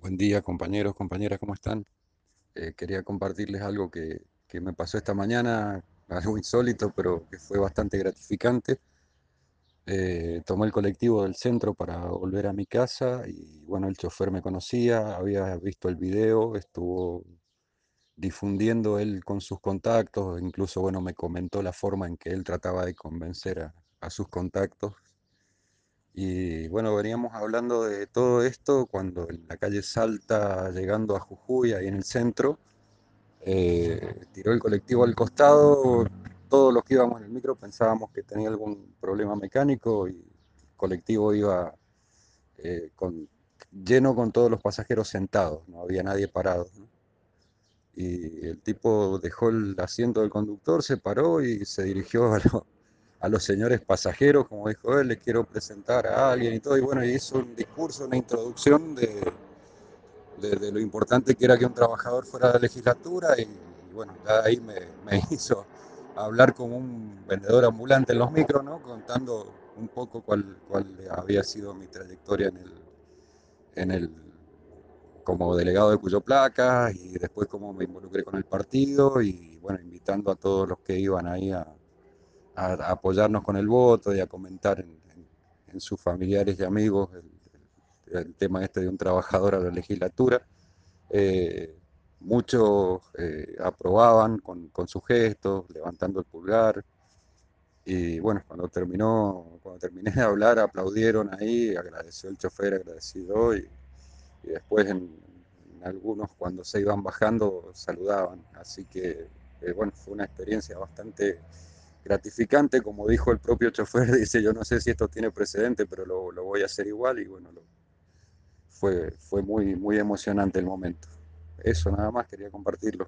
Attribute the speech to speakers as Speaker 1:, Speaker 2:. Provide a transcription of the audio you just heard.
Speaker 1: Buen día, compañeros, compañeras, ¿cómo están? Eh, quería compartirles algo que, que me pasó esta mañana, algo insólito, pero que fue bastante gratificante. Eh, tomé el colectivo del centro para volver a mi casa y bueno, el chofer me conocía, había visto el video, estuvo difundiendo él con sus contactos, incluso bueno, me comentó la forma en que él trataba de convencer a, a sus contactos. Y bueno, veníamos hablando de todo esto cuando en la calle Salta, llegando a Jujuy, ahí en el centro, eh, tiró el colectivo al costado. Todos los que íbamos en el micro pensábamos que tenía algún problema mecánico y el colectivo iba eh, lleno con todos los pasajeros sentados, no había nadie parado. Y el tipo dejó el asiento del conductor, se paró y se dirigió a, lo- a los señores pasajeros, como dijo él, les quiero presentar a alguien y todo. Y bueno, hizo un discurso, una introducción de, de, lo importante que era que un trabajador fuera de la legislatura y, bueno, ya ahí me, hizo hablar como un vendedor ambulante en los micros, ¿no? Contando un poco cuál, cuál había sido mi trayectoria en el, en el, como delegado de Cuyo Placas y después cómo me involucré con el partido y bueno, invitando a todos los que iban ahí a, a- apoyarnos con el voto y a comentar en, en- en sus familiares y amigos el, tema este de un trabajador a la legislatura. Eh, muchos eh, aprobaban con, con sus gestos, levantando el pulgar. Y bueno, cuando terminó, cuando terminé de hablar, aplaudieron ahí, agradeció el chofer, agradeció y, y después en, en algunos cuando se iban bajando saludaban. Así que eh, bueno, fue una experiencia bastante gratificante, como dijo el propio chofer, dice, yo no sé si esto tiene precedente, pero lo, lo voy a hacer igual y bueno, lo- fue, fue muy, muy emocionante el momento. Eso nada más quería compartirlo.